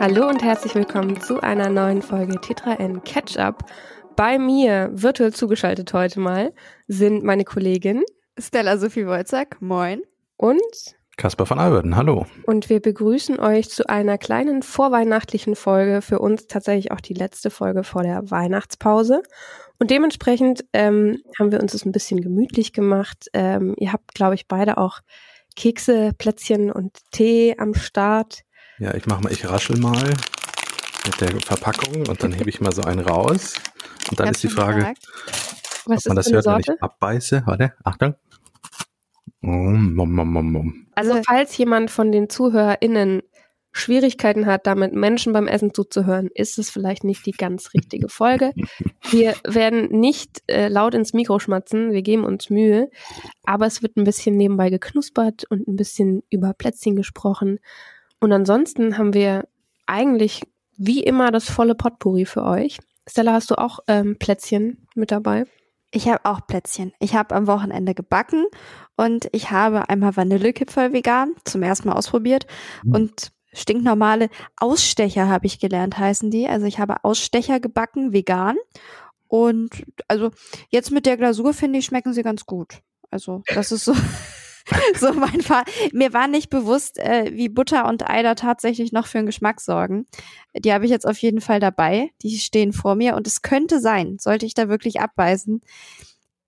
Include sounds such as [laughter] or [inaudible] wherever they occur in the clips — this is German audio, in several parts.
Hallo und herzlich willkommen zu einer neuen Folge Tetra N Catch Up. Bei mir, virtuell zugeschaltet heute mal, sind meine Kollegin Stella Sophie Wolzack, moin. Und Kasper von Alberten, hallo. Und wir begrüßen euch zu einer kleinen vorweihnachtlichen Folge. Für uns tatsächlich auch die letzte Folge vor der Weihnachtspause. Und dementsprechend ähm, haben wir uns das ein bisschen gemütlich gemacht. Ähm, ihr habt, glaube ich, beide auch Kekse, Plätzchen und Tee am Start. Ja, ich mach mal, ich raschel mal mit der Verpackung und dann hebe ich mal so einen raus. Und dann ist die Frage, Was ob man das hört, wenn ich abbeiße. Warte, Achtung. Also falls jemand von den ZuhörerInnen Schwierigkeiten hat, damit Menschen beim Essen zuzuhören, ist es vielleicht nicht die ganz richtige Folge. Wir werden nicht äh, laut ins Mikro schmatzen, wir geben uns Mühe, aber es wird ein bisschen nebenbei geknuspert und ein bisschen über Plätzchen gesprochen. Und ansonsten haben wir eigentlich wie immer das volle Potpourri für euch. Stella, hast du auch ähm, Plätzchen mit dabei? Ich habe auch Plätzchen. Ich habe am Wochenende gebacken und ich habe einmal Vanillekipferl vegan zum ersten Mal ausprobiert mhm. und stinknormale Ausstecher habe ich gelernt, heißen die. Also ich habe Ausstecher gebacken, vegan. Und also jetzt mit der Glasur finde ich, schmecken sie ganz gut. Also das ist so, [laughs] [laughs] [laughs] so mein Fall. Mir war nicht bewusst, äh, wie Butter und Ei da tatsächlich noch für einen Geschmack sorgen. Die habe ich jetzt auf jeden Fall dabei. Die stehen vor mir und es könnte sein, sollte ich da wirklich abbeißen,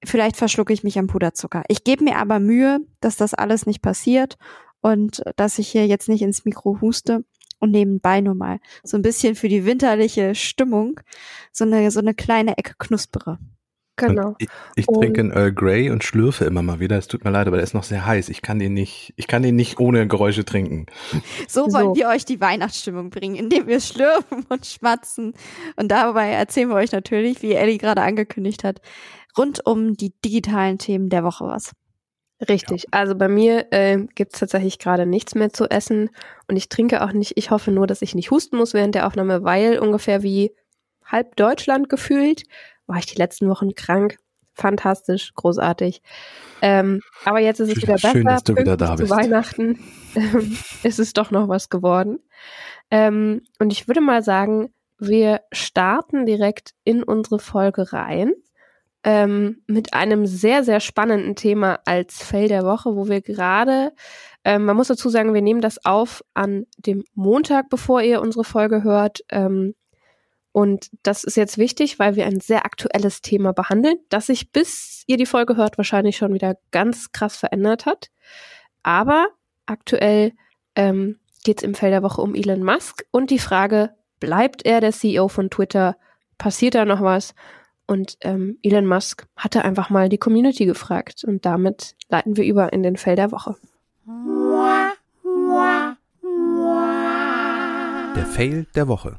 vielleicht verschlucke ich mich am Puderzucker. Ich gebe mir aber Mühe, dass das alles nicht passiert und dass ich hier jetzt nicht ins Mikro huste und nebenbei nur mal so ein bisschen für die winterliche Stimmung so eine, so eine kleine Ecke knuspere. Genau. ich, ich trinke einen Earl Grey und schlürfe immer mal wieder. Es tut mir leid, aber der ist noch sehr heiß. Ich kann den nicht, ich kann den nicht ohne Geräusche trinken. So wollen so. wir euch die Weihnachtsstimmung bringen, indem wir schlürfen und schmatzen. Und dabei erzählen wir euch natürlich, wie Ellie gerade angekündigt hat, rund um die digitalen Themen der Woche was. Richtig. Ja. Also bei mir äh, gibt es tatsächlich gerade nichts mehr zu essen und ich trinke auch nicht. Ich hoffe nur, dass ich nicht husten muss während der Aufnahme, weil ungefähr wie halb Deutschland gefühlt war ich die letzten Wochen krank. Fantastisch, großartig. Ähm, aber jetzt ist es wieder besser. Schön, dass du wieder da bist. Zu Weihnachten ähm, [laughs] ist es doch noch was geworden. Ähm, und ich würde mal sagen, wir starten direkt in unsere Folge rein ähm, mit einem sehr, sehr spannenden Thema als Fell der Woche, wo wir gerade, ähm, man muss dazu sagen, wir nehmen das auf an dem Montag, bevor ihr unsere Folge hört. Ähm, und das ist jetzt wichtig, weil wir ein sehr aktuelles Thema behandeln, das sich bis ihr die Folge hört wahrscheinlich schon wieder ganz krass verändert hat. Aber aktuell ähm, geht es im Feld der Woche um Elon Musk und die Frage, bleibt er der CEO von Twitter? Passiert da noch was? Und ähm, Elon Musk hatte einfach mal die Community gefragt und damit leiten wir über in den Feld der Woche. Der Fail der Woche.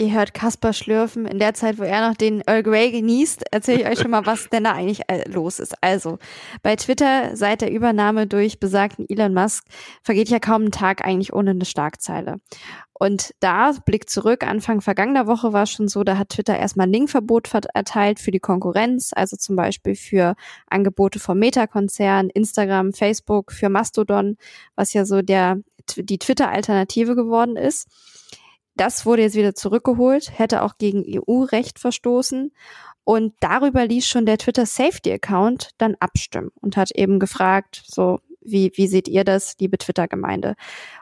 Ihr hört Kasper schlürfen. In der Zeit, wo er noch den Earl Grey genießt, erzähle ich euch schon mal, was denn da eigentlich äh, los ist. Also, bei Twitter seit der Übernahme durch besagten Elon Musk vergeht ja kaum ein Tag eigentlich ohne eine Starkzeile. Und da, Blick zurück, Anfang vergangener Woche war schon so, da hat Twitter erstmal ein Linkverbot erteilt für die Konkurrenz, also zum Beispiel für Angebote vom Meta-Konzern, Instagram, Facebook, für Mastodon, was ja so der, die Twitter-Alternative geworden ist. Das wurde jetzt wieder zurückgeholt, hätte auch gegen EU-Recht verstoßen. Und darüber ließ schon der Twitter Safety Account dann abstimmen und hat eben gefragt, so, wie, wie seht ihr das, liebe Twitter-Gemeinde?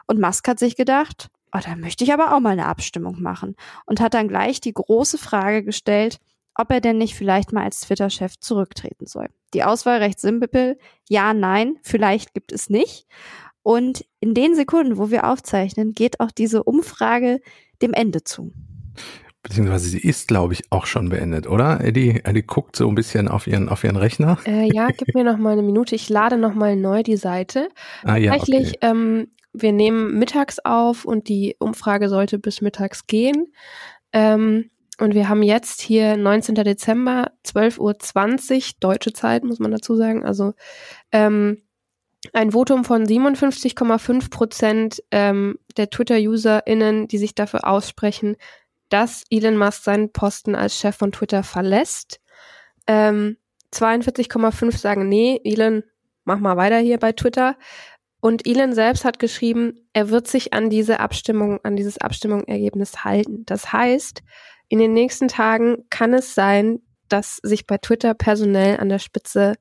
Und Musk hat sich gedacht, oh, da möchte ich aber auch mal eine Abstimmung machen. Und hat dann gleich die große Frage gestellt, ob er denn nicht vielleicht mal als Twitter-Chef zurücktreten soll. Die Auswahl recht simpel. Ja, nein, vielleicht gibt es nicht. Und in den Sekunden, wo wir aufzeichnen, geht auch diese Umfrage dem Ende zu. Beziehungsweise sie ist, glaube ich, auch schon beendet, oder? Eddie, Eddie guckt so ein bisschen auf ihren, auf ihren Rechner. Äh, ja, gib mir noch mal eine Minute. Ich lade noch mal neu die Seite. Ah, ja, Tatsächlich, okay. ähm, wir nehmen mittags auf und die Umfrage sollte bis mittags gehen. Ähm, und wir haben jetzt hier 19. Dezember, 12.20 Uhr, deutsche Zeit, muss man dazu sagen. Also ähm, ein Votum von 57,5 Prozent ähm, der Twitter-UserInnen, die sich dafür aussprechen, dass Elon Musk seinen Posten als Chef von Twitter verlässt. Ähm, 42,5 sagen, nee, Elon, mach mal weiter hier bei Twitter. Und Elon selbst hat geschrieben, er wird sich an diese Abstimmung, an dieses Abstimmungsergebnis halten. Das heißt, in den nächsten Tagen kann es sein, dass sich bei Twitter personell an der Spitze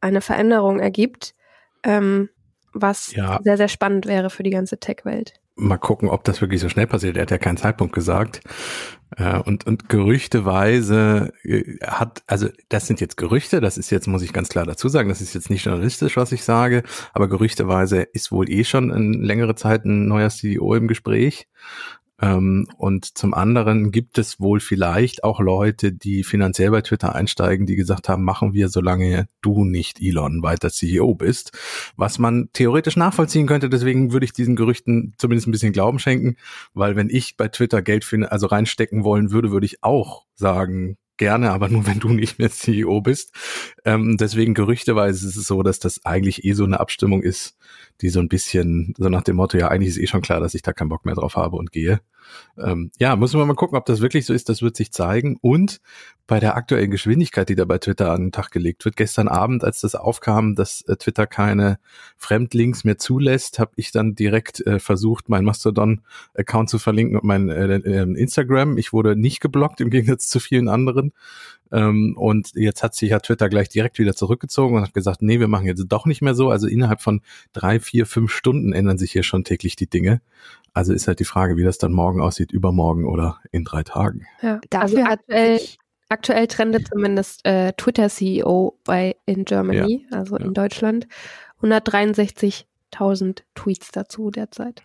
eine Veränderung ergibt, ähm, was ja. sehr, sehr spannend wäre für die ganze Tech-Welt. Mal gucken, ob das wirklich so schnell passiert. Er hat ja keinen Zeitpunkt gesagt. Äh, und, und gerüchteweise äh, hat, also das sind jetzt Gerüchte, das ist jetzt, muss ich ganz klar dazu sagen, das ist jetzt nicht journalistisch, was ich sage, aber gerüchteweise ist wohl eh schon in längere Zeit ein neuer CEO im Gespräch. Ähm, und zum anderen gibt es wohl vielleicht auch Leute, die finanziell bei Twitter einsteigen, die gesagt haben, machen wir, solange du nicht Elon weiter CEO bist. Was man theoretisch nachvollziehen könnte, deswegen würde ich diesen Gerüchten zumindest ein bisschen Glauben schenken, weil wenn ich bei Twitter Geld finde, also reinstecken wollen würde, würde ich auch sagen, gerne, aber nur wenn du nicht mehr CEO bist. Ähm, deswegen gerüchteweise ist es so, dass das eigentlich eh so eine Abstimmung ist, die so ein bisschen so nach dem Motto, ja, eigentlich ist eh schon klar, dass ich da keinen Bock mehr drauf habe und gehe. Ähm, ja, müssen wir mal gucken, ob das wirklich so ist. Das wird sich zeigen. Und bei der aktuellen Geschwindigkeit, die da bei Twitter an den Tag gelegt wird, gestern Abend, als das aufkam, dass äh, Twitter keine Fremdlinks mehr zulässt, habe ich dann direkt äh, versucht, meinen Mastodon-Account zu verlinken und mein äh, äh, Instagram. Ich wurde nicht geblockt im Gegensatz zu vielen anderen. Ähm, und jetzt hat sich ja Twitter gleich direkt wieder zurückgezogen und hat gesagt, nee, wir machen jetzt doch nicht mehr so. Also innerhalb von drei, vier, fünf Stunden ändern sich hier schon täglich die Dinge. Also ist halt die Frage, wie das dann morgen aussieht, übermorgen oder in drei Tagen. Ja, also aktuell, aktuell trendet zumindest äh, Twitter CEO bei in Germany, ja, also ja. in Deutschland, 163.000 Tweets dazu derzeit.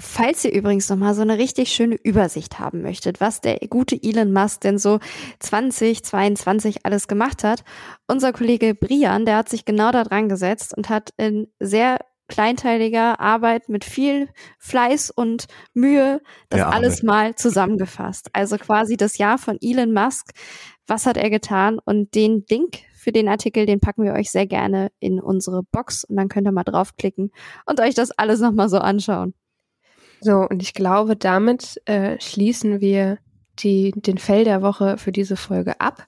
Falls ihr übrigens nochmal so eine richtig schöne Übersicht haben möchtet, was der gute Elon Musk denn so 2022 alles gemacht hat, unser Kollege Brian, der hat sich genau da dran gesetzt und hat in sehr kleinteiliger Arbeit mit viel Fleiß und Mühe das alles mal zusammengefasst. Also quasi das Jahr von Elon Musk. Was hat er getan? Und den Link für den Artikel, den packen wir euch sehr gerne in unsere Box und dann könnt ihr mal draufklicken und euch das alles nochmal so anschauen. So, und ich glaube, damit äh, schließen wir die, den Fell der Woche für diese Folge ab.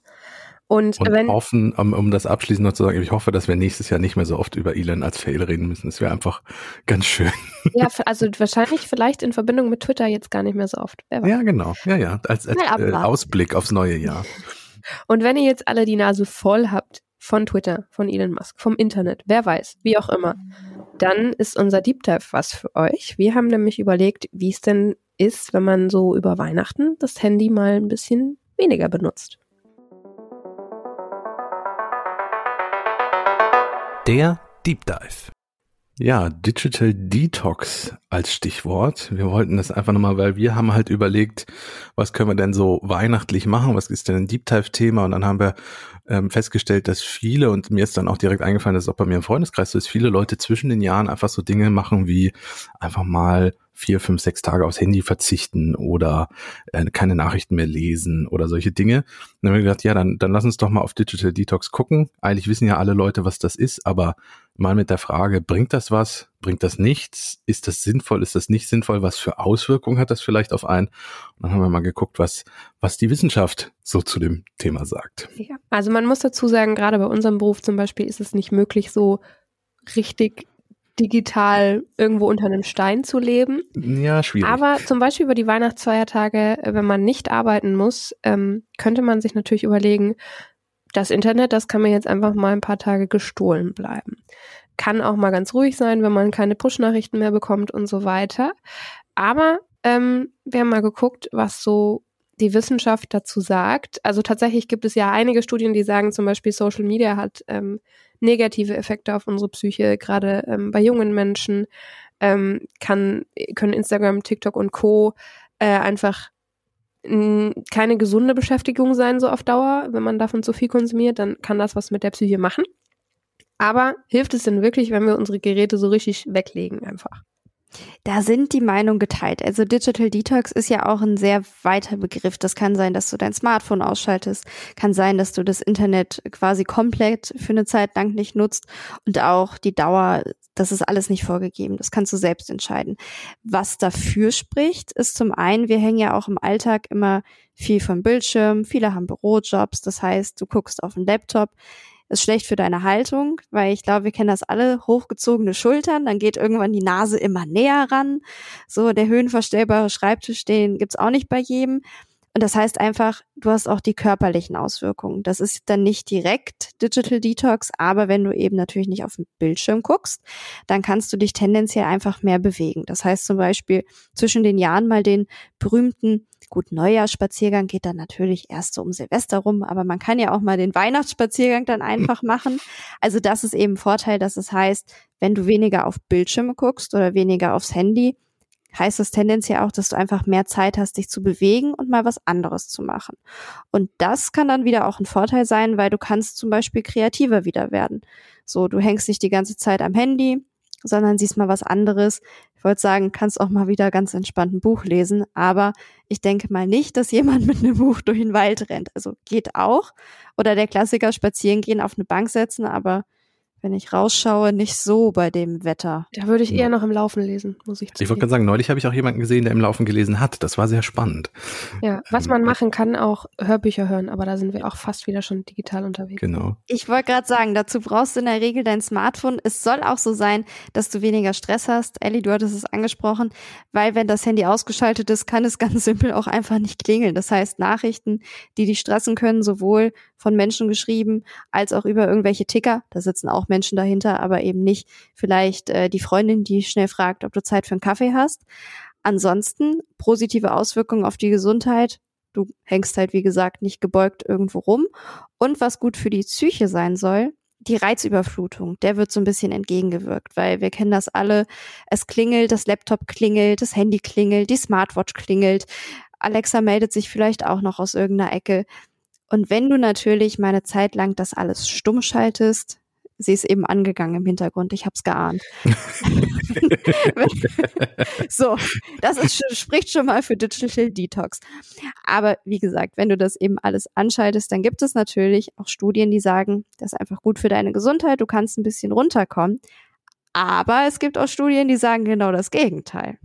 Und, und wenn, hoffen, um, um das abschließend noch zu sagen, ich hoffe, dass wir nächstes Jahr nicht mehr so oft über Elon als Fail reden müssen. Das wäre einfach ganz schön. [laughs] Ja, also wahrscheinlich vielleicht in Verbindung mit Twitter jetzt gar nicht mehr so oft. Ja, genau. Ja, ja. Als, als äh, Ausblick aufs neue Jahr. Und wenn ihr jetzt alle die Nase voll habt von Twitter, von Elon Musk, vom Internet, wer weiß, wie auch immer, dann ist unser Deep Dive was für euch. Wir haben nämlich überlegt, wie es denn ist, wenn man so über Weihnachten das Handy mal ein bisschen weniger benutzt. Der Deep Dive. Ja, Digital Detox als Stichwort. Wir wollten das einfach nochmal, weil wir haben halt überlegt, was können wir denn so weihnachtlich machen? Was ist denn ein Deep Dive Thema? Und dann haben wir ähm, festgestellt, dass viele, und mir ist dann auch direkt eingefallen, dass es auch bei mir im Freundeskreis so ist, viele Leute zwischen den Jahren einfach so Dinge machen wie einfach mal vier, fünf, sechs Tage aufs Handy verzichten oder äh, keine Nachrichten mehr lesen oder solche Dinge. Und dann haben wir gedacht, ja, dann, dann lass uns doch mal auf Digital Detox gucken. Eigentlich wissen ja alle Leute, was das ist, aber mal mit der Frage, bringt das was? Bringt das nichts? Ist das sinnvoll? Ist das nicht sinnvoll? Was für Auswirkungen hat das vielleicht auf einen? Und dann haben wir mal geguckt, was, was die Wissenschaft so zu dem Thema sagt. Ja, also man muss dazu sagen, gerade bei unserem Beruf zum Beispiel ist es nicht möglich, so richtig digital irgendwo unter einem Stein zu leben. Ja, schwierig. Aber zum Beispiel über die Weihnachtsfeiertage, äh, wenn man nicht arbeiten muss, ähm, könnte man sich natürlich überlegen, das Internet, das kann mir jetzt einfach mal ein paar Tage gestohlen bleiben. Kann auch mal ganz ruhig sein, wenn man keine Push-Nachrichten mehr bekommt und so weiter. Aber ähm, wir haben mal geguckt, was so die Wissenschaft dazu sagt. Also tatsächlich gibt es ja einige Studien, die sagen, zum Beispiel Social Media hat ähm, negative Effekte auf unsere Psyche, gerade ähm, bei jungen Menschen ähm, kann, können Instagram, TikTok und Co. Äh, einfach keine gesunde Beschäftigung sein, so auf Dauer. Wenn man davon zu viel konsumiert, dann kann das was mit der Psyche machen. Aber hilft es denn wirklich, wenn wir unsere Geräte so richtig weglegen einfach? Da sind die Meinungen geteilt. Also Digital Detox ist ja auch ein sehr weiter Begriff. Das kann sein, dass du dein Smartphone ausschaltest, kann sein, dass du das Internet quasi komplett für eine Zeit lang nicht nutzt und auch die Dauer das ist alles nicht vorgegeben. Das kannst du selbst entscheiden. Was dafür spricht, ist zum einen, wir hängen ja auch im Alltag immer viel vom Bildschirm. Viele haben Bürojobs. Das heißt, du guckst auf den Laptop. ist schlecht für deine Haltung, weil ich glaube, wir kennen das alle, hochgezogene Schultern, dann geht irgendwann die Nase immer näher ran. So, der höhenverstellbare Schreibtisch, den gibt's auch nicht bei jedem. Und das heißt einfach, du hast auch die körperlichen Auswirkungen. Das ist dann nicht direkt Digital Detox, aber wenn du eben natürlich nicht auf den Bildschirm guckst, dann kannst du dich tendenziell einfach mehr bewegen. Das heißt zum Beispiel zwischen den Jahren mal den berühmten Gut, Neujahrsspaziergang geht dann natürlich erst so um Silvester rum, aber man kann ja auch mal den Weihnachtsspaziergang dann einfach [laughs] machen. Also das ist eben Vorteil, dass es heißt, wenn du weniger auf Bildschirme guckst oder weniger aufs Handy, heißt das tendenziell auch, dass du einfach mehr Zeit hast, dich zu bewegen und mal was anderes zu machen. Und das kann dann wieder auch ein Vorteil sein, weil du kannst zum Beispiel kreativer wieder werden. So, du hängst nicht die ganze Zeit am Handy, sondern siehst mal was anderes. Ich wollte sagen, kannst auch mal wieder ganz entspannt ein Buch lesen, aber ich denke mal nicht, dass jemand [laughs] mit einem Buch durch den Wald rennt. Also geht auch. Oder der Klassiker spazieren gehen, auf eine Bank setzen, aber wenn ich rausschaue, nicht so bei dem Wetter. Da würde ich eher noch im Laufen lesen, muss ich zugeben. Ich wollte gerade sagen, neulich habe ich auch jemanden gesehen, der im Laufen gelesen hat. Das war sehr spannend. Ja, was man ähm, machen kann, auch Hörbücher hören, aber da sind wir auch fast wieder schon digital unterwegs. Genau. Ich wollte gerade sagen, dazu brauchst du in der Regel dein Smartphone. Es soll auch so sein, dass du weniger Stress hast. Ellie, du hattest es angesprochen, weil wenn das Handy ausgeschaltet ist, kann es [laughs] ganz simpel auch einfach nicht klingeln. Das heißt, Nachrichten, die dich stressen können, sowohl von Menschen geschrieben, als auch über irgendwelche Ticker. Da sitzen auch Menschen dahinter, aber eben nicht vielleicht äh, die Freundin, die schnell fragt, ob du Zeit für einen Kaffee hast. Ansonsten positive Auswirkungen auf die Gesundheit. Du hängst halt, wie gesagt, nicht gebeugt irgendwo rum. Und was gut für die Psyche sein soll, die Reizüberflutung, der wird so ein bisschen entgegengewirkt, weil wir kennen das alle. Es klingelt, das Laptop klingelt, das Handy klingelt, die Smartwatch klingelt. Alexa meldet sich vielleicht auch noch aus irgendeiner Ecke. Und wenn du natürlich meine Zeit lang das alles stumm schaltest, sie ist eben angegangen im Hintergrund, ich hab's geahnt. [laughs] so, das ist, spricht schon mal für Digital Detox. Aber wie gesagt, wenn du das eben alles anschaltest, dann gibt es natürlich auch Studien, die sagen, das ist einfach gut für deine Gesundheit, du kannst ein bisschen runterkommen. Aber es gibt auch Studien, die sagen genau das Gegenteil.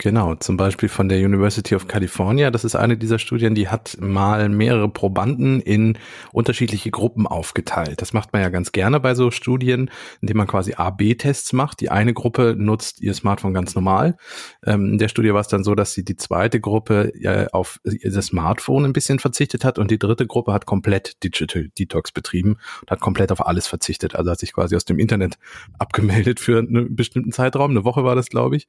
Genau, zum Beispiel von der University of California. Das ist eine dieser Studien, die hat mal mehrere Probanden in unterschiedliche Gruppen aufgeteilt. Das macht man ja ganz gerne bei so Studien, indem man quasi A-B-Tests macht. Die eine Gruppe nutzt ihr Smartphone ganz normal. Ähm, in der Studie war es dann so, dass sie die zweite Gruppe ja, auf das Smartphone ein bisschen verzichtet hat und die dritte Gruppe hat komplett Digital Detox betrieben und hat komplett auf alles verzichtet. Also hat sich quasi aus dem Internet abgemeldet für einen bestimmten Zeitraum. Eine Woche war das, glaube ich.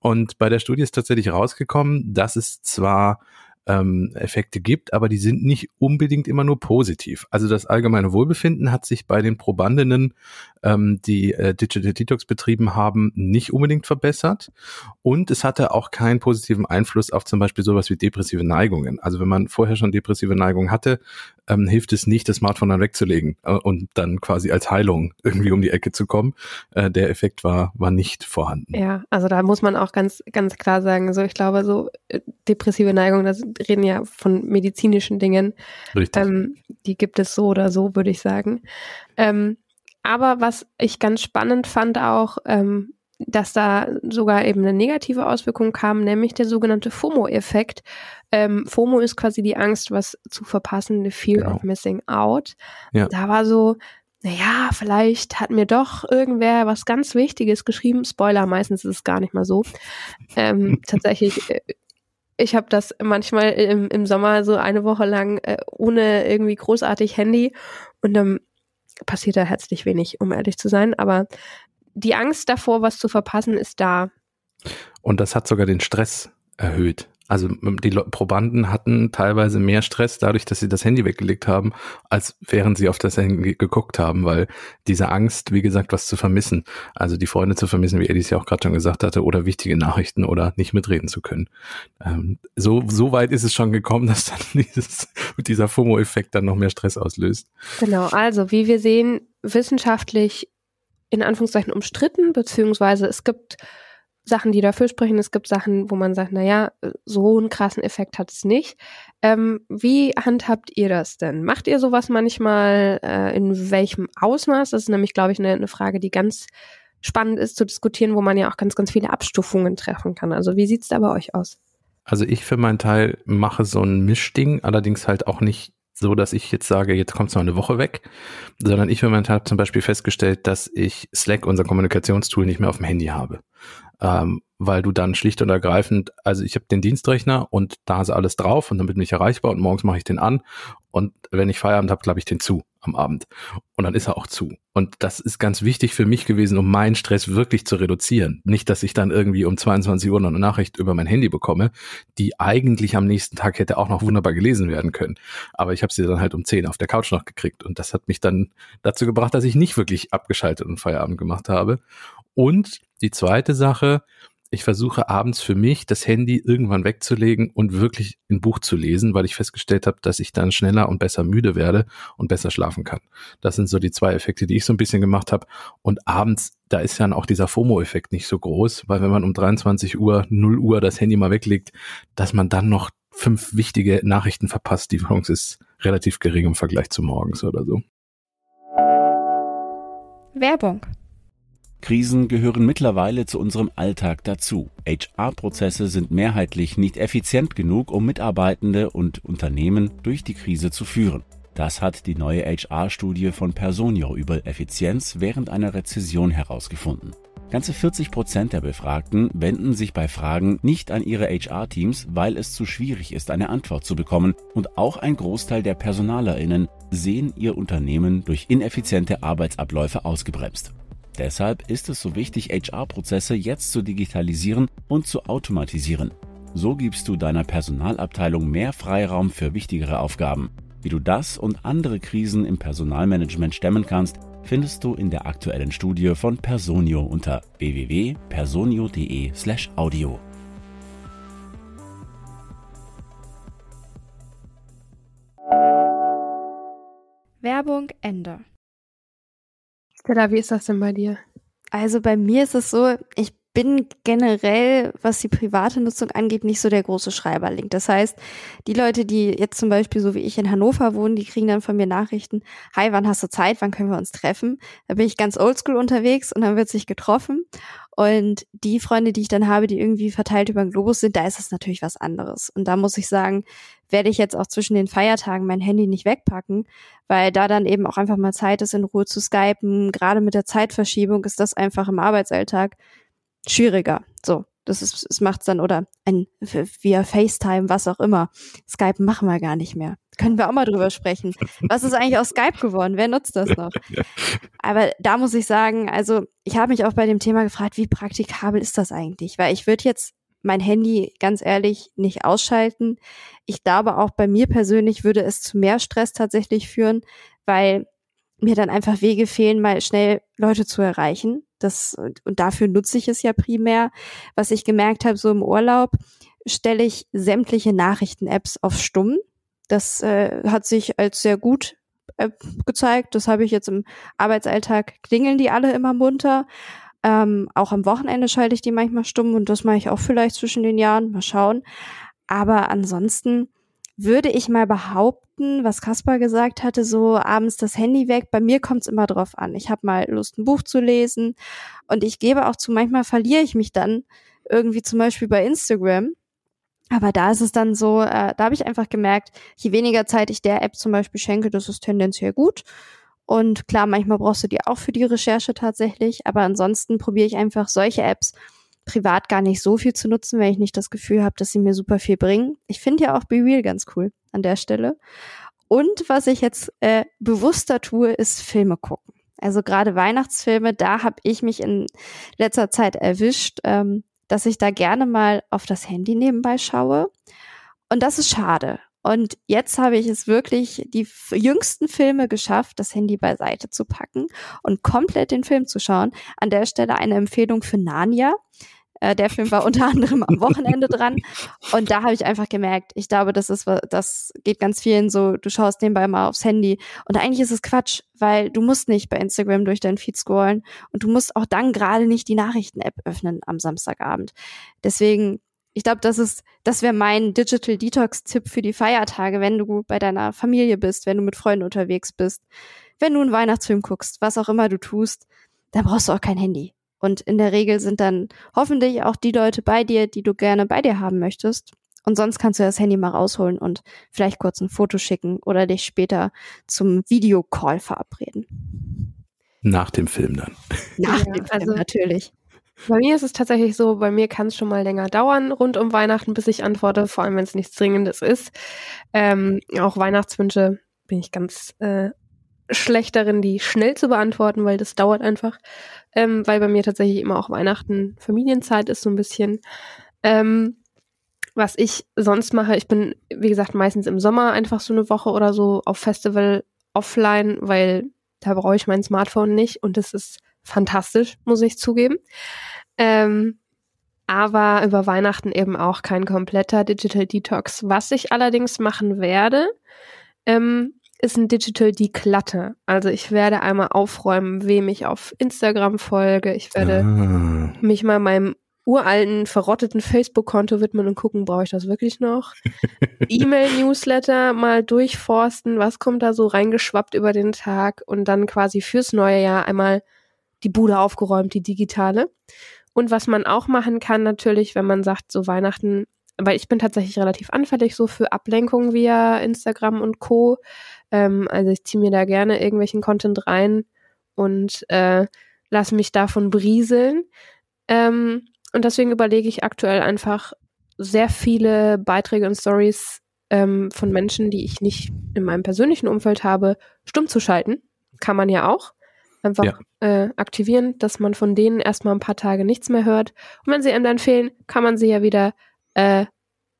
Und bei der Studie ist tatsächlich rausgekommen, dass es zwar ähm, Effekte gibt, aber die sind nicht unbedingt immer nur positiv. Also das allgemeine Wohlbefinden hat sich bei den Probandinnen, ähm, die äh, Digital Detox betrieben haben, nicht unbedingt verbessert. Und es hatte auch keinen positiven Einfluss auf zum Beispiel sowas wie depressive Neigungen. Also wenn man vorher schon depressive Neigungen hatte, ähm, hilft es nicht, das Smartphone dann wegzulegen äh, und dann quasi als Heilung irgendwie um die Ecke zu kommen. Äh, der Effekt war, war nicht vorhanden. Ja, also da muss man auch ganz, ganz klar sagen, so ich glaube, so äh, depressive Neigungen, das reden ja von medizinischen Dingen. Richtig. Ähm, die gibt es so oder so, würde ich sagen. Ähm, aber was ich ganz spannend fand auch, ähm, dass da sogar eben eine negative Auswirkung kam, nämlich der sogenannte FOMO-Effekt. Ähm, FOMO ist quasi die Angst, was zu verpassen, eine Fear genau. of Missing Out. Ja. Da war so, naja, vielleicht hat mir doch irgendwer was ganz Wichtiges geschrieben. Spoiler, meistens ist es gar nicht mal so. Ähm, [laughs] tatsächlich, äh, ich habe das manchmal im, im Sommer so eine Woche lang äh, ohne irgendwie großartig Handy und dann passiert da herzlich wenig, um ehrlich zu sein. Aber die Angst davor, was zu verpassen, ist da. Und das hat sogar den Stress erhöht. Also die Probanden hatten teilweise mehr Stress dadurch, dass sie das Handy weggelegt haben, als während sie auf das Handy geguckt haben, weil diese Angst, wie gesagt, was zu vermissen, also die Freunde zu vermissen, wie Eddie ja auch gerade schon gesagt hatte, oder wichtige Nachrichten oder nicht mitreden zu können. Ähm, so, so weit ist es schon gekommen, [laughs] dass dann dieses, dieser FOMO-Effekt dann noch mehr Stress auslöst. Genau, also wie wir sehen, wissenschaftlich in Anführungszeichen umstritten, beziehungsweise es gibt Sachen, die dafür sprechen. Es gibt Sachen, wo man sagt, na ja, so einen krassen Effekt hat es nicht. Ähm, wie handhabt ihr das denn? Macht ihr sowas manchmal? Äh, in welchem Ausmaß? Das ist nämlich, glaube ich, eine, eine Frage, die ganz spannend ist zu diskutieren, wo man ja auch ganz, ganz viele Abstufungen treffen kann. Also wie sieht's da bei euch aus? Also ich für meinen Teil mache so ein Mischding, allerdings halt auch nicht so, dass ich jetzt sage, jetzt kommt es mal eine Woche weg, sondern ich momentan habe zum Beispiel festgestellt, dass ich Slack, unser Kommunikationstool, nicht mehr auf dem Handy habe. Ähm, weil du dann schlicht und ergreifend, also ich habe den Dienstrechner und da ist alles drauf und damit bin ich erreichbar und morgens mache ich den an und wenn ich Feierabend habe, klappe ich den zu am Abend. Und dann ist er auch zu. Und das ist ganz wichtig für mich gewesen, um meinen Stress wirklich zu reduzieren. Nicht, dass ich dann irgendwie um 22 Uhr noch eine Nachricht über mein Handy bekomme, die eigentlich am nächsten Tag hätte auch noch wunderbar gelesen werden können. Aber ich habe sie dann halt um 10 auf der Couch noch gekriegt. Und das hat mich dann dazu gebracht, dass ich nicht wirklich abgeschaltet und Feierabend gemacht habe. Und die zweite Sache, ich versuche abends für mich das Handy irgendwann wegzulegen und wirklich ein Buch zu lesen, weil ich festgestellt habe, dass ich dann schneller und besser müde werde und besser schlafen kann. Das sind so die zwei Effekte, die ich so ein bisschen gemacht habe. Und abends, da ist dann auch dieser FOMO-Effekt nicht so groß, weil wenn man um 23 Uhr, 0 Uhr das Handy mal weglegt, dass man dann noch fünf wichtige Nachrichten verpasst. Die Chance ist relativ gering im Vergleich zu morgens oder so. Werbung Krisen gehören mittlerweile zu unserem Alltag dazu. HR-Prozesse sind mehrheitlich nicht effizient genug, um Mitarbeitende und Unternehmen durch die Krise zu führen. Das hat die neue HR-Studie von Personio über Effizienz während einer Rezession herausgefunden. Ganze 40 Prozent der Befragten wenden sich bei Fragen nicht an ihre HR-Teams, weil es zu schwierig ist, eine Antwort zu bekommen. Und auch ein Großteil der PersonalerInnen sehen ihr Unternehmen durch ineffiziente Arbeitsabläufe ausgebremst. Deshalb ist es so wichtig, HR-Prozesse jetzt zu digitalisieren und zu automatisieren. So gibst du deiner Personalabteilung mehr Freiraum für wichtigere Aufgaben. Wie du das und andere Krisen im Personalmanagement stemmen kannst, findest du in der aktuellen Studie von Personio unter www.personio.de/audio. Werbung Ende. Stella, wie ist das denn bei dir? Also bei mir ist es so, ich bin generell, was die private Nutzung angeht, nicht so der große Schreiberling. Das heißt, die Leute, die jetzt zum Beispiel so wie ich in Hannover wohnen, die kriegen dann von mir Nachrichten, hi, wann hast du Zeit, wann können wir uns treffen? Da bin ich ganz oldschool unterwegs und dann wird sich getroffen. Und die Freunde, die ich dann habe, die irgendwie verteilt über den Globus sind, da ist es natürlich was anderes. Und da muss ich sagen, werde ich jetzt auch zwischen den Feiertagen mein Handy nicht wegpacken, weil da dann eben auch einfach mal Zeit ist, in Ruhe zu skypen. Gerade mit der Zeitverschiebung ist das einfach im Arbeitsalltag schwieriger. So, das ist, es macht's dann oder ein via FaceTime, was auch immer. Skype machen wir gar nicht mehr. Können wir auch mal drüber sprechen. Was ist eigentlich aus Skype geworden? Wer nutzt das noch? [laughs] Aber da muss ich sagen, also ich habe mich auch bei dem Thema gefragt, wie praktikabel ist das eigentlich? Weil ich würde jetzt mein Handy ganz ehrlich nicht ausschalten. Ich glaube auch bei mir persönlich würde es zu mehr Stress tatsächlich führen, weil mir dann einfach Wege fehlen, mal schnell Leute zu erreichen. Das, und dafür nutze ich es ja primär. Was ich gemerkt habe, so im Urlaub, stelle ich sämtliche Nachrichten-Apps auf Stumm. Das äh, hat sich als sehr gut äh, gezeigt. Das habe ich jetzt im Arbeitsalltag, klingeln die alle immer munter. Ähm, auch am Wochenende schalte ich die manchmal stumm und das mache ich auch vielleicht zwischen den Jahren. Mal schauen. Aber ansonsten würde ich mal behaupten, was Kaspar gesagt hatte, so abends das Handy weg. Bei mir kommt es immer drauf an. Ich habe mal Lust, ein Buch zu lesen und ich gebe auch zu, manchmal verliere ich mich dann irgendwie zum Beispiel bei Instagram. Aber da ist es dann so, äh, da habe ich einfach gemerkt, je weniger Zeit ich der App zum Beispiel schenke, das ist tendenziell gut. Und klar, manchmal brauchst du die auch für die Recherche tatsächlich, aber ansonsten probiere ich einfach solche Apps privat gar nicht so viel zu nutzen, wenn ich nicht das Gefühl habe, dass sie mir super viel bringen. Ich finde ja auch Be Real ganz cool an der Stelle. Und was ich jetzt äh, bewusster tue, ist Filme gucken. Also gerade Weihnachtsfilme, da habe ich mich in letzter Zeit erwischt, ähm, dass ich da gerne mal auf das Handy nebenbei schaue. Und das ist schade. Und jetzt habe ich es wirklich die jüngsten Filme geschafft, das Handy beiseite zu packen und komplett den Film zu schauen. An der Stelle eine Empfehlung für Narnia. Äh, der Film war unter anderem am Wochenende dran. Und da habe ich einfach gemerkt, ich glaube, das ist, das geht ganz vielen so, du schaust nebenbei mal aufs Handy. Und eigentlich ist es Quatsch, weil du musst nicht bei Instagram durch dein Feed scrollen und du musst auch dann gerade nicht die Nachrichten-App öffnen am Samstagabend. Deswegen ich glaube, das ist, das wäre mein Digital Detox-Tipp für die Feiertage, wenn du bei deiner Familie bist, wenn du mit Freunden unterwegs bist, wenn du einen Weihnachtsfilm guckst, was auch immer du tust, dann brauchst du auch kein Handy. Und in der Regel sind dann hoffentlich auch die Leute bei dir, die du gerne bei dir haben möchtest. Und sonst kannst du das Handy mal rausholen und vielleicht kurz ein Foto schicken oder dich später zum Videocall verabreden. Nach dem Film dann. Nach Ja, dem Film also- natürlich. Bei mir ist es tatsächlich so, bei mir kann es schon mal länger dauern rund um Weihnachten, bis ich antworte, vor allem wenn es nichts Dringendes ist. Ähm, auch Weihnachtswünsche bin ich ganz äh, schlecht darin, die schnell zu beantworten, weil das dauert einfach. Ähm, weil bei mir tatsächlich immer auch Weihnachten Familienzeit ist so ein bisschen. Ähm, was ich sonst mache, ich bin, wie gesagt, meistens im Sommer einfach so eine Woche oder so auf Festival offline, weil da brauche ich mein Smartphone nicht und das ist fantastisch, muss ich zugeben. Ähm, aber über Weihnachten eben auch kein kompletter Digital Detox. Was ich allerdings machen werde, ähm, ist ein Digital Declutter. Also ich werde einmal aufräumen, wem ich auf Instagram folge. Ich werde Ah. mich mal meinem uralten, verrotteten Facebook-Konto widmen und gucken, brauche ich das wirklich noch? [laughs] E-Mail-Newsletter mal durchforsten, was kommt da so reingeschwappt über den Tag und dann quasi fürs neue Jahr einmal die Bude aufgeräumt, die digitale. Und was man auch machen kann, natürlich, wenn man sagt, so Weihnachten, weil ich bin tatsächlich relativ anfällig so für Ablenkungen via Instagram und Co. Ähm, also ich ziehe mir da gerne irgendwelchen Content rein und äh, lasse mich davon brieseln. Ähm, und deswegen überlege ich aktuell einfach sehr viele Beiträge und Stories ähm, von Menschen, die ich nicht in meinem persönlichen Umfeld habe, stumm zu schalten. Kann man ja auch. Einfach Ja. äh, aktivieren, dass man von denen erstmal ein paar Tage nichts mehr hört. Und wenn sie einem dann fehlen, kann man sie ja wieder äh,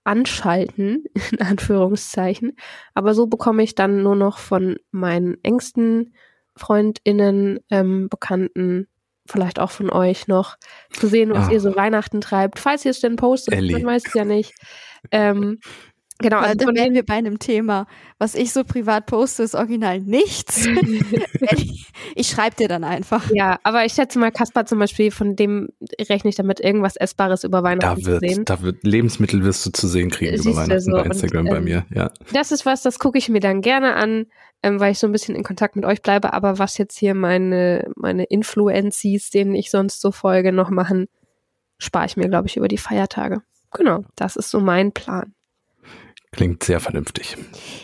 anschalten, [laughs] in Anführungszeichen. Aber so bekomme ich dann nur noch von meinen engsten FreundInnen, ähm, Bekannten, vielleicht auch von euch noch, zu sehen, was Ah. ihr so Weihnachten treibt. Falls ihr es denn postet, Elli. man weiß es ja nicht. Ähm, [laughs] genau, Also dann von wären wir bei einem Thema. Was ich so privat poste, ist original nichts. [laughs] ich schreibe dir dann einfach. ja, aber ich schätze mal, Kaspar zum Beispiel, von dem rechne ich damit, irgendwas Essbares über Da Weihnachten zu sehen. wird, da wird Lebensmittel wirst du zu sehen kriegen Siehst über Weihnachten so, bei und, Instagram bei ähm, mir. Ja. Das ist was, das gucke ich mir dann gerne an, ähm, weil ich so ein bisschen in Kontakt mit euch bleibe. Aber was jetzt hier meine, meine Influencies, denen ich sonst so folge, noch machen, spare ich mir, glaube ich, über die Feiertage. Genau, das ist so mein Plan. Klingt sehr vernünftig.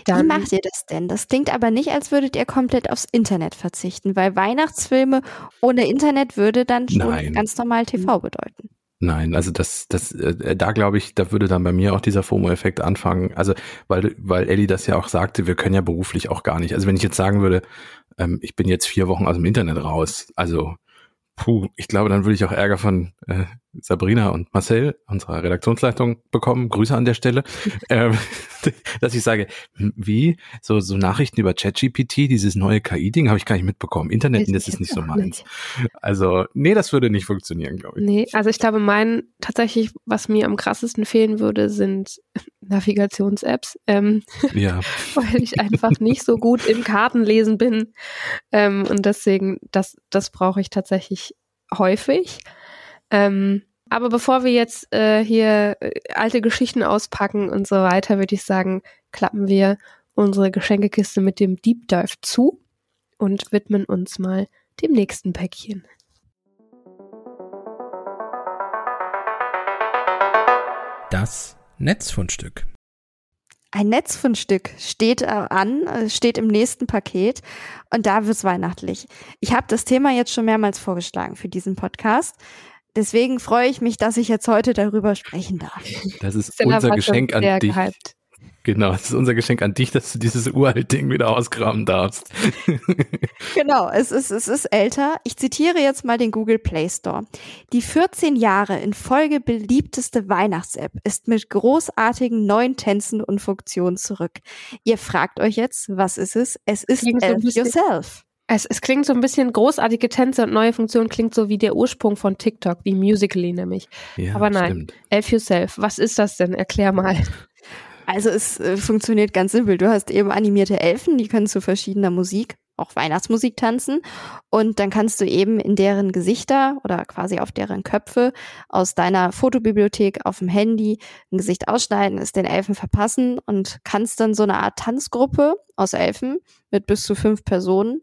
Dann, Wie macht ihr das denn? Das klingt aber nicht, als würdet ihr komplett aufs Internet verzichten, weil Weihnachtsfilme ohne Internet würde dann schon Nein. ganz normal TV bedeuten. Nein, also das, das, äh, da glaube ich, da würde dann bei mir auch dieser FOMO-Effekt anfangen. Also, weil, weil Ellie das ja auch sagte, wir können ja beruflich auch gar nicht. Also wenn ich jetzt sagen würde, ähm, ich bin jetzt vier Wochen aus dem Internet raus, also puh, ich glaube, dann würde ich auch Ärger von äh, Sabrina und Marcel, unserer Redaktionsleitung, bekommen. Grüße an der Stelle. [laughs] ähm, [laughs] dass ich sage, hm, wie? So, so Nachrichten über ChatGPT, dieses neue KI-Ding, habe ich gar nicht mitbekommen. Internet, das ist nicht so meins. Also, nee, das würde nicht funktionieren, glaube ich. Nee, also ich glaube, mein tatsächlich, was mir am krassesten fehlen würde, sind [laughs] Navigations-Apps, ähm, Ja. weil ich einfach nicht so gut im Kartenlesen bin. Ähm, und deswegen, das, das brauche ich tatsächlich häufig. Ähm, aber bevor wir jetzt äh, hier äh, alte Geschichten auspacken und so weiter, würde ich sagen, klappen wir unsere Geschenkekiste mit dem Deep Dive zu und widmen uns mal dem nächsten Päckchen. Das Netzfundstück. Ein Netzfundstück steht äh, an, äh, steht im nächsten Paket und da wird's weihnachtlich. Ich habe das Thema jetzt schon mehrmals vorgeschlagen für diesen Podcast. Deswegen freue ich mich, dass ich jetzt heute darüber sprechen darf. Das ist Stella unser Geschenk an dich. gehypt. Genau, das ist unser Geschenk an dich, dass du dieses uralt Ding wieder ausgraben darfst. [laughs] Genau, es ist, es ist älter. Ich zitiere jetzt mal den Google Play Store. Die 14 Jahre in Folge beliebteste Weihnachts-App ist mit großartigen neuen Tänzen und Funktionen zurück. Ihr fragt euch jetzt, was ist es? Es ist so Elf bisschen- Yourself. Es, es klingt so ein bisschen großartige Tänze und neue Funktionen klingt so wie der Ursprung von TikTok, wie Musical.ly nämlich. Ja, Aber nein. stimmt. Elf Yourself, was ist das denn? Erklär mal. Also es äh, funktioniert ganz simpel. Du hast eben animierte Elfen, die können zu verschiedener Musik, auch Weihnachtsmusik tanzen. Und dann kannst du eben in deren Gesichter oder quasi auf deren Köpfe aus deiner Fotobibliothek auf dem Handy ein Gesicht ausschneiden, es den Elfen verpassen und kannst dann so eine Art Tanzgruppe aus Elfen mit bis zu fünf Personen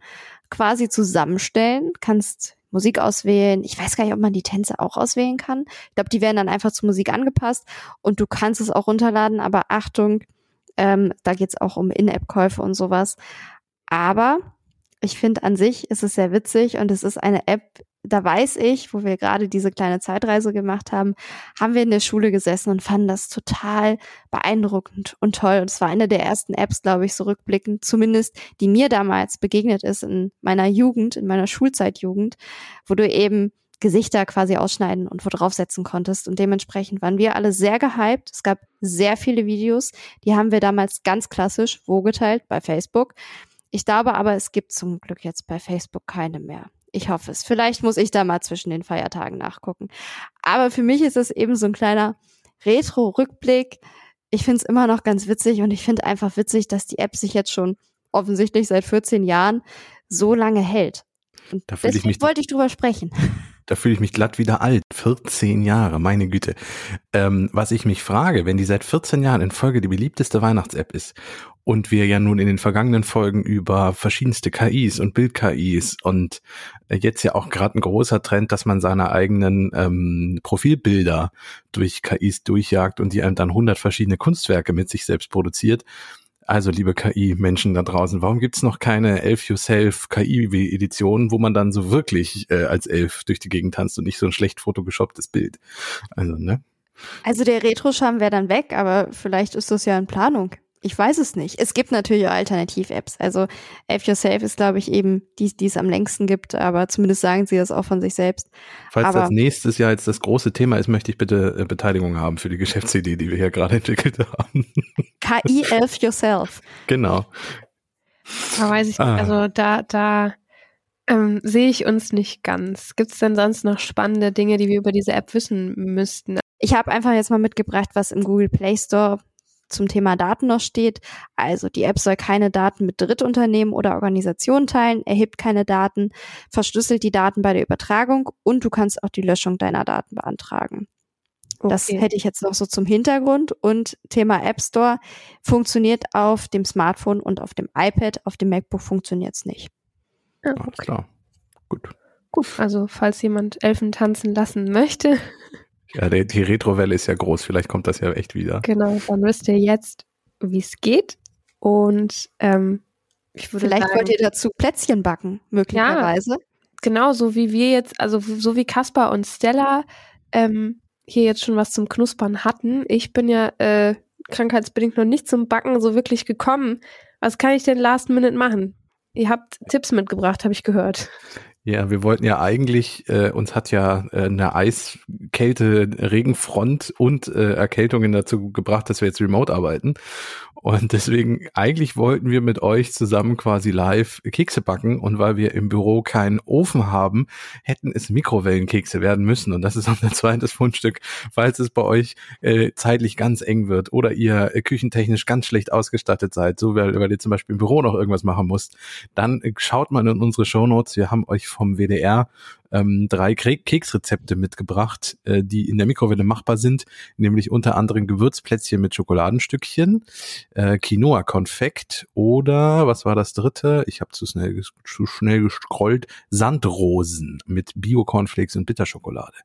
quasi zusammenstellen, kannst Musik auswählen. Ich weiß gar nicht, ob man die Tänze auch auswählen kann. Ich glaube, die werden dann einfach zur Musik angepasst und du kannst es auch runterladen, aber Achtung, ähm, da geht's auch um In-App-Käufe und sowas. Aber ich finde an sich ist es sehr witzig und es ist eine App, da weiß ich, wo wir gerade diese kleine Zeitreise gemacht haben, haben wir in der Schule gesessen und fanden das total beeindruckend und toll. Und es war eine der ersten Apps, glaube ich, so rückblickend, zumindest die mir damals begegnet ist in meiner Jugend, in meiner Schulzeitjugend, wo du eben Gesichter quasi ausschneiden und wo draufsetzen konntest. Und dementsprechend waren wir alle sehr gehypt. Es gab sehr viele Videos, die haben wir damals ganz klassisch wo geteilt bei Facebook. Ich glaube aber, es gibt zum Glück jetzt bei Facebook keine mehr. Ich hoffe es. Vielleicht muss ich da mal zwischen den Feiertagen nachgucken. Aber für mich ist es eben so ein kleiner Retro-Rückblick. Ich finde es immer noch ganz witzig und ich finde einfach witzig, dass die App sich jetzt schon offensichtlich seit 14 Jahren so lange hält. Und Da fühle ich deswegen mich- wollte ich drüber sprechen. [laughs] Da fühle ich mich glatt wieder alt. 14 Jahre, meine Güte. Ähm, was ich mich frage, wenn die seit 14 Jahren in Folge die beliebteste Weihnachts-App ist und wir ja nun in den vergangenen Folgen über verschiedenste KIs und Bild-KIs und jetzt ja auch gerade ein großer Trend, dass man seine eigenen ähm, Profilbilder durch KIs durchjagt und die einem dann 100 verschiedene Kunstwerke mit sich selbst produziert. Also, liebe KI-Menschen da draußen, warum gibt's noch keine Elf Yourself KI-Edition, wo man dann so wirklich äh, als Elf durch die Gegend tanzt und nicht so ein schlecht photoshopptes Bild? Also, ne? Also der Retro-Charme wäre dann weg, aber vielleicht ist das ja in Planung. Ich weiß es nicht. Es gibt natürlich auch Alternativ-Apps. Also App Yourself ist, glaube ich, eben die, die es am längsten gibt, aber zumindest sagen sie das auch von sich selbst. Falls Aber- das nächstes Jahr jetzt das große Thema ist, möchte ich bitte äh, Beteiligung haben für die Geschäftsidee, die wir hier gerade [laughs] entwickelt haben. KI Elf Yourself. genau. Da weiß ich nicht. Ah. Also da, da ähm, sehe ich uns nicht ganz. Gibt es denn sonst noch spannende Dinge, die wir über diese App wissen müssten? Ich habe einfach jetzt mal mitgebracht, was im Google Play Store zum Thema Daten noch steht. Also die App soll keine Daten mit Drittunternehmen oder Organisationen teilen, erhebt keine Daten, verschlüsselt die Daten bei der Übertragung und du kannst auch die Löschung deiner Daten beantragen. Das Okay. hätte ich jetzt noch so zum Hintergrund. Und Thema App Store funktioniert auf dem Smartphone und auf dem iPad. Auf dem MacBook funktioniert es nicht. Ah, Alles okay. klar. Gut. Gut, also falls jemand Elfen tanzen lassen möchte, [laughs] Ja, der, die Retrowelle ist ja groß, vielleicht kommt das ja echt wieder. genau, dann wisst ihr jetzt, wie es geht. Und ähm, ich würde Vielleicht sagen, wollt ihr dazu Plätzchen backen, möglicherweise. genauso wie wir jetzt, also so wie Kaspar und Stella ähm, hier jetzt schon was zum Knuspern hatten. Ich bin ja äh, krankheitsbedingt noch nicht zum Backen so wirklich gekommen. Was kann ich denn last minute machen? Ihr habt Tipps mitgebracht, habe ich gehört. Ja, wir wollten ja eigentlich, äh, uns hat ja äh, eine Eiskälte, Regenfront und äh, Erkältungen dazu gebracht, dass wir jetzt remote arbeiten. Und deswegen, eigentlich wollten wir mit euch zusammen quasi live Kekse backen. Und weil wir im Büro keinen Ofen haben, hätten es Mikrowellenkekse werden müssen. Und das ist unser [laughs] zweites Fundstück, falls es bei euch äh, zeitlich ganz eng wird oder ihr äh, küchentechnisch ganz schlecht ausgestattet seid, so weil, weil ihr zum Beispiel im Büro noch irgendwas machen müsst, dann äh, schaut mal in unsere Shownotes. Wir haben euch vom WDR ähm, drei Kre- Keksrezepte mitgebracht, äh, die in der Mikrowelle machbar sind, nämlich unter anderem Gewürzplätzchen mit Schokoladenstückchen, äh, Quinoa-Konfekt oder was war das dritte? Ich habe zu schnell, zu schnell gescrollt. Sandrosen mit Bio-Cornflakes und Bitterschokolade.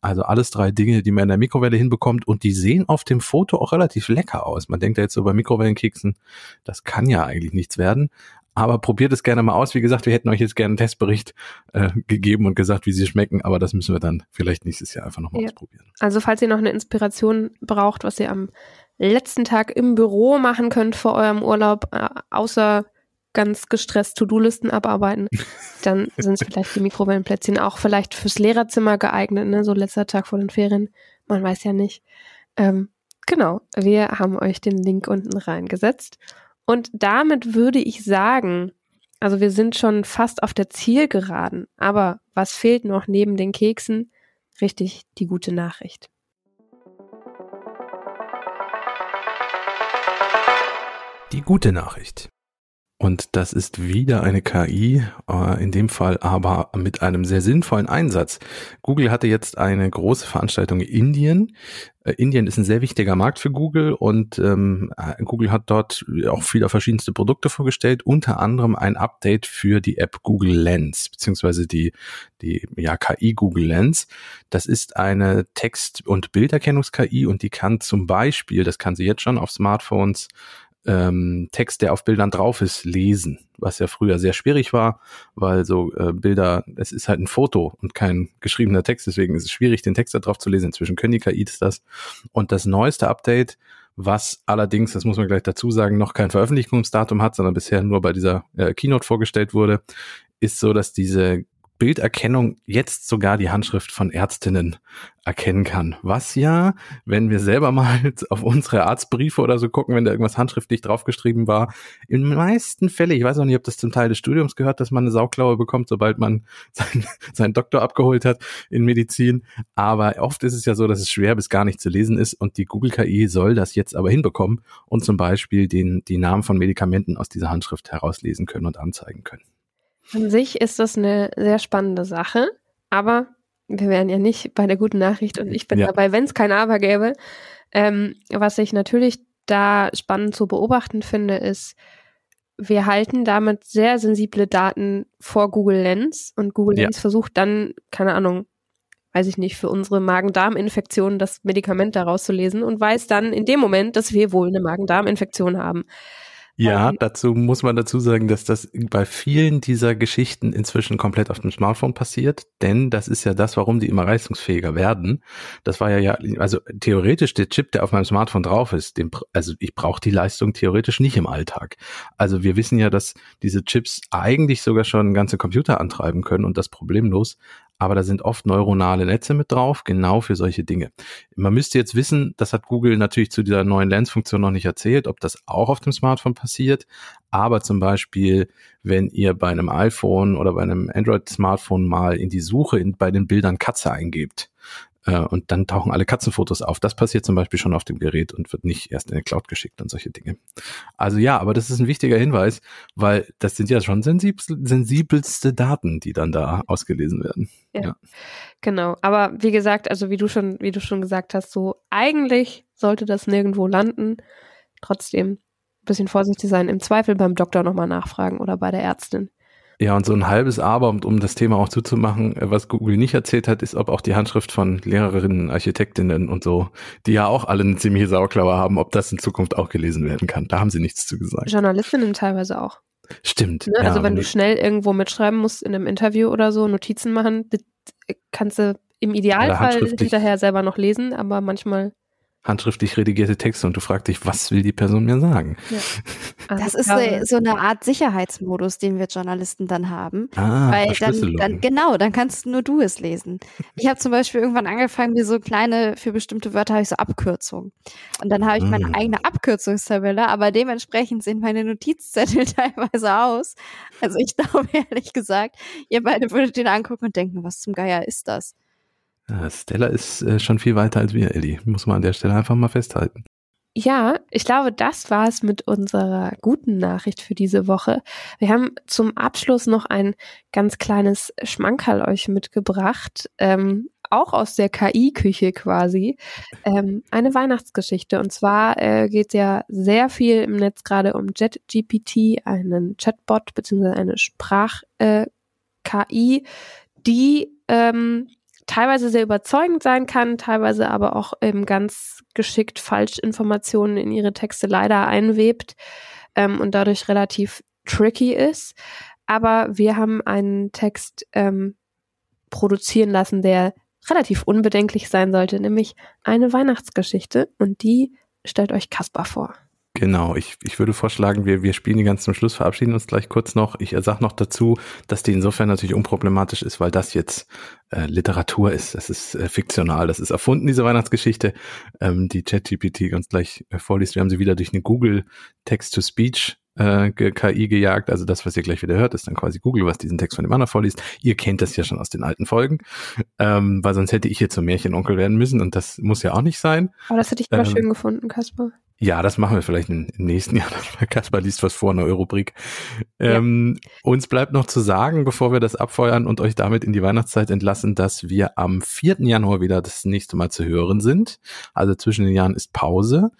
Also alles drei Dinge, die man in der Mikrowelle hinbekommt und die sehen auf dem Foto auch relativ lecker aus. Man denkt ja jetzt so bei Mikrowellenkeksen, das kann ja eigentlich nichts werden. Aber probiert es gerne mal aus. Wie gesagt, wir hätten euch jetzt gerne einen Testbericht äh, gegeben und gesagt, wie sie schmecken, aber das müssen wir dann vielleicht nächstes Jahr einfach nochmal Ja. ausprobieren. Also falls ihr noch eine Inspiration braucht, was ihr am letzten Tag im Büro machen könnt vor eurem Urlaub, äh, außer ganz gestresst To-Do-Listen abarbeiten, [laughs] dann sind es vielleicht die Mikrowellenplätzchen auch vielleicht fürs Lehrerzimmer geeignet, ne? so letzter Tag vor den Ferien. Man weiß ja nicht. Ähm, genau, wir haben euch den Link unten reingesetzt. Und damit würde ich sagen, also wir sind schon fast auf der Zielgeraden, aber was fehlt noch neben den Keksen? Richtig, die gute Nachricht. Die gute Nachricht. Und das ist wieder eine KI, äh, in dem Fall aber mit einem sehr sinnvollen Einsatz. Google hatte jetzt eine große Veranstaltung in Indien. Äh, Indien ist ein sehr wichtiger Markt für Google und ähm, äh, Google hat dort auch viele verschiedenste Produkte vorgestellt, unter anderem ein Update für die App Google Lens, beziehungsweise die, die ja, KI Google Lens. Das ist eine Text- und Bilderkennungs-KI und die kann zum Beispiel, das kann sie jetzt schon auf Smartphones, ähm, Text, der auf Bildern drauf ist, lesen, was ja früher sehr schwierig war, weil so äh, Bilder, es ist halt ein Foto und kein geschriebener Text, deswegen ist es schwierig, den Text da drauf zu lesen. Inzwischen können die KIs das. Und das neueste Update, was allerdings, das muss man gleich dazu sagen, noch kein Veröffentlichungsdatum hat, sondern bisher nur bei dieser äh, Keynote vorgestellt wurde, ist so, dass diese Bilderkennung jetzt sogar die Handschrift von Ärztinnen erkennen kann. Was ja, wenn wir selber mal [laughs] auf unsere Arztbriefe oder so gucken, wenn da irgendwas handschriftlich draufgeschrieben war, in den meisten Fällen, ich weiß auch nicht, ob das zum Teil des Studiums gehört, dass man eine Sauklaue bekommt, sobald man [laughs] seinen, seinen Doktor abgeholt hat in Medizin. Aber oft ist es ja so, dass es schwer bis gar nicht zu lesen ist und die Google KI soll das jetzt aber hinbekommen und zum Beispiel den, die Namen von Medikamenten aus dieser Handschrift herauslesen können und anzeigen können. An sich ist das eine sehr spannende Sache, aber wir wären ja nicht bei der guten Nachricht und ich bin ja. dabei, wenn es kein Aber gäbe. Ähm, was ich natürlich da spannend zu beobachten finde, ist, wir halten damit sehr sensible Daten vor Google Lens und Google ja. Lens versucht dann, keine Ahnung, weiß ich nicht, für unsere Magen-Darm-Infektion das Medikament daraus zu lesen und weiß dann in dem Moment, dass wir wohl eine Magen-Darm-Infektion haben. Ja, dazu muss man dazu sagen, dass das bei vielen dieser Geschichten inzwischen komplett auf dem Smartphone passiert, denn das ist ja das, warum die immer leistungsfähiger werden. Das war ja ja, also theoretisch der Chip, der auf meinem Smartphone drauf ist, den, also ich brauche die Leistung theoretisch nicht im Alltag. Also wir wissen ja, dass diese Chips eigentlich sogar schon ganze Computer antreiben können und das problemlos aber da sind oft neuronale Netze mit drauf, genau für solche Dinge. Man müsste jetzt wissen, das hat Google natürlich zu dieser neuen Lens-Funktion noch nicht erzählt, ob das auch auf dem Smartphone passiert, aber zum Beispiel, wenn ihr bei einem iPhone oder bei einem Android-Smartphone mal in die Suche in, bei den Bildern Katze eingebt, äh, und dann tauchen alle Katzenfotos auf. Das passiert zum Beispiel schon auf dem Gerät und wird nicht erst in die Cloud geschickt und solche Dinge. Also ja, aber das ist ein wichtiger Hinweis, weil das sind ja schon sensibelste Daten, die dann da ausgelesen werden. Ja, ja. Genau. Aber wie gesagt, also wie du schon, wie du schon gesagt hast, so eigentlich sollte das nirgendwo landen. Trotzdem ein bisschen vorsichtig sein. Im Zweifel beim Doktor nochmal nachfragen oder bei der Ärztin. Ja, und so ein halbes Aber, um, das Thema auch zuzumachen, äh, was Google nicht erzählt hat, ist, ob auch die Handschrift von Lehrerinnen, Architektinnen und so, die ja auch alle eine ziemliche Sauklaue haben, ob das in Zukunft auch gelesen werden kann. Da haben sie nichts zu gesagt. Journalistinnen teilweise auch. Stimmt. Ne? Also wenn du schnell irgendwo mitschreiben musst in einem Interview oder so, Notizen machen, kannst du im Idealfall hinterher selber noch lesen, aber manchmal handschriftlich redigierte Texte und du fragst dich, was will die Person mir sagen? Ja. [laughs] Also das ist glaube, so, eine Art Sicherheitsmodus, den wir Journalisten dann haben. Ah, weil dann, dann, genau, dann kannst nur du es lesen. Ich habe zum Beispiel irgendwann angefangen, wie so kleine, für bestimmte Wörter habe ich so Abkürzungen. Und dann habe ich meine mm. eigene Abkürzungstabelle, aber dementsprechend sehen meine Notizzettel [laughs] teilweise aus. Also ich [laughs] glaube ehrlich gesagt, ihr beide würdet den angucken und denken, was zum Geier ist das? Stella ist äh, schon viel weiter als wir, Ellie. Muss man an der Stelle einfach mal festhalten. Ja, ich glaube, das war es mit unserer guten Nachricht für diese Woche. Wir haben zum Abschluss noch ein ganz kleines Schmankerl euch mitgebracht, ähm, auch aus der KI-Küche quasi, ähm, eine Weihnachtsgeschichte. Und zwar äh, geht ja sehr viel im Netz gerade um JetGPT, einen Chatbot beziehungsweise eine Sprach-KI, äh, die ähm, teilweise sehr überzeugend sein kann, teilweise aber auch eben ganz geschickt Falschinformationen in ihre Texte leider einwebt ähm, und dadurch relativ tricky ist. Aber wir haben einen Text ähm, produzieren lassen, der relativ unbedenklich sein sollte, nämlich eine Weihnachtsgeschichte und die stellt euch Kaspar vor. Genau, ich, ich würde vorschlagen, wir, wir spielen die ganz zum Schluss, verabschieden uns gleich kurz noch. Ich sage noch dazu, dass die insofern natürlich unproblematisch ist, weil das jetzt äh, Literatur ist. Das ist äh, fiktional, das ist erfunden, diese Weihnachtsgeschichte, ähm, die ChatGPT ganz gleich äh, vorliest. Wir haben sie wieder durch eine Google Text-to-Speech äh, KI gejagt. Also das, was ihr gleich wieder hört, ist dann quasi Google, was diesen Text von dem anderen vorliest. Ihr kennt das ja schon aus den alten Folgen, ähm, weil sonst hätte ich jetzt so Märchenonkel werden müssen und das muss ja auch nicht sein. Aber das hätte ich ähm, schön gefunden, Kasper. Ja, das machen wir vielleicht im, nächsten [laughs] Jahr. Kaspar liest was vor, eine Eurobrik. Ähm, Uns bleibt noch zu sagen, bevor wir das abfeuern und euch damit in die Weihnachtszeit entlassen, dass wir am 4. Januar wieder das nächste Mal zu hören sind. Also zwischen den Jahren ist Pause.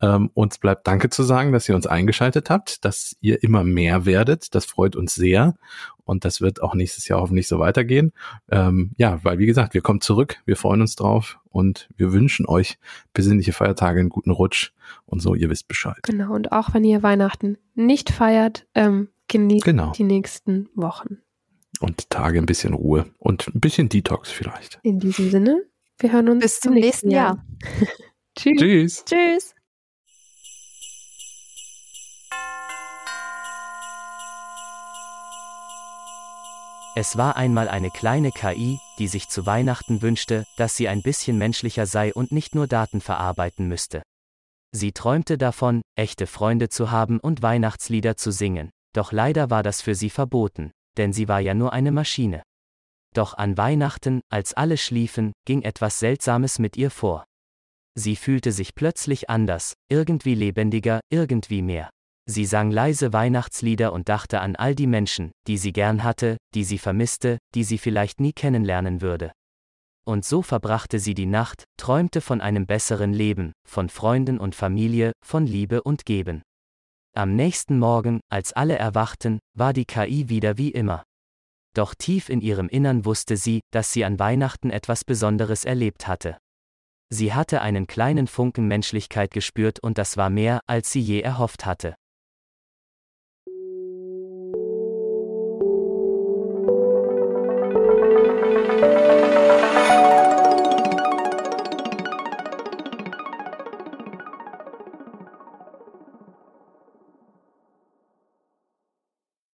Ähm, uns bleibt Danke zu sagen, dass ihr uns eingeschaltet habt, dass ihr immer mehr werdet. Das freut uns sehr. Und das wird auch nächstes Jahr hoffentlich so weitergehen. Ähm, ja, weil wie gesagt, wir kommen zurück, wir freuen uns drauf und wir wünschen euch besinnliche Feiertage, einen guten Rutsch und so, ihr wisst Bescheid. Genau, und auch wenn ihr Weihnachten nicht feiert, ähm, genießt Genau. die nächsten Wochen. Und Tage ein bisschen Ruhe und ein bisschen Detox vielleicht. In diesem Sinne, wir hören uns Bis zum nächsten Jahr. [laughs] Tschüss. Tschüss. Tschüss. Es war einmal eine kleine KI, die sich zu Weihnachten wünschte, dass sie ein bisschen menschlicher sei und nicht nur Daten verarbeiten müsste. Sie träumte davon, echte Freunde zu haben und Weihnachtslieder zu singen, doch leider war das für sie verboten, denn sie war ja nur eine Maschine. Doch an Weihnachten, als alle schliefen, ging etwas Seltsames mit ihr vor. Sie fühlte sich plötzlich anders, irgendwie lebendiger, irgendwie mehr. Sie sang leise Weihnachtslieder und dachte an all die Menschen, die sie gern hatte, die sie vermisste, die sie vielleicht nie kennenlernen würde. Und so verbrachte sie die Nacht, träumte von einem besseren Leben, von Freunden und Familie, von Liebe und Geben. Am nächsten Morgen, als alle erwachten, war die KI wieder wie immer. Doch tief in ihrem Innern wusste sie, dass sie an Weihnachten etwas Besonderes erlebt hatte. Sie hatte einen kleinen Funken Menschlichkeit gespürt und das war mehr, als sie je erhofft hatte.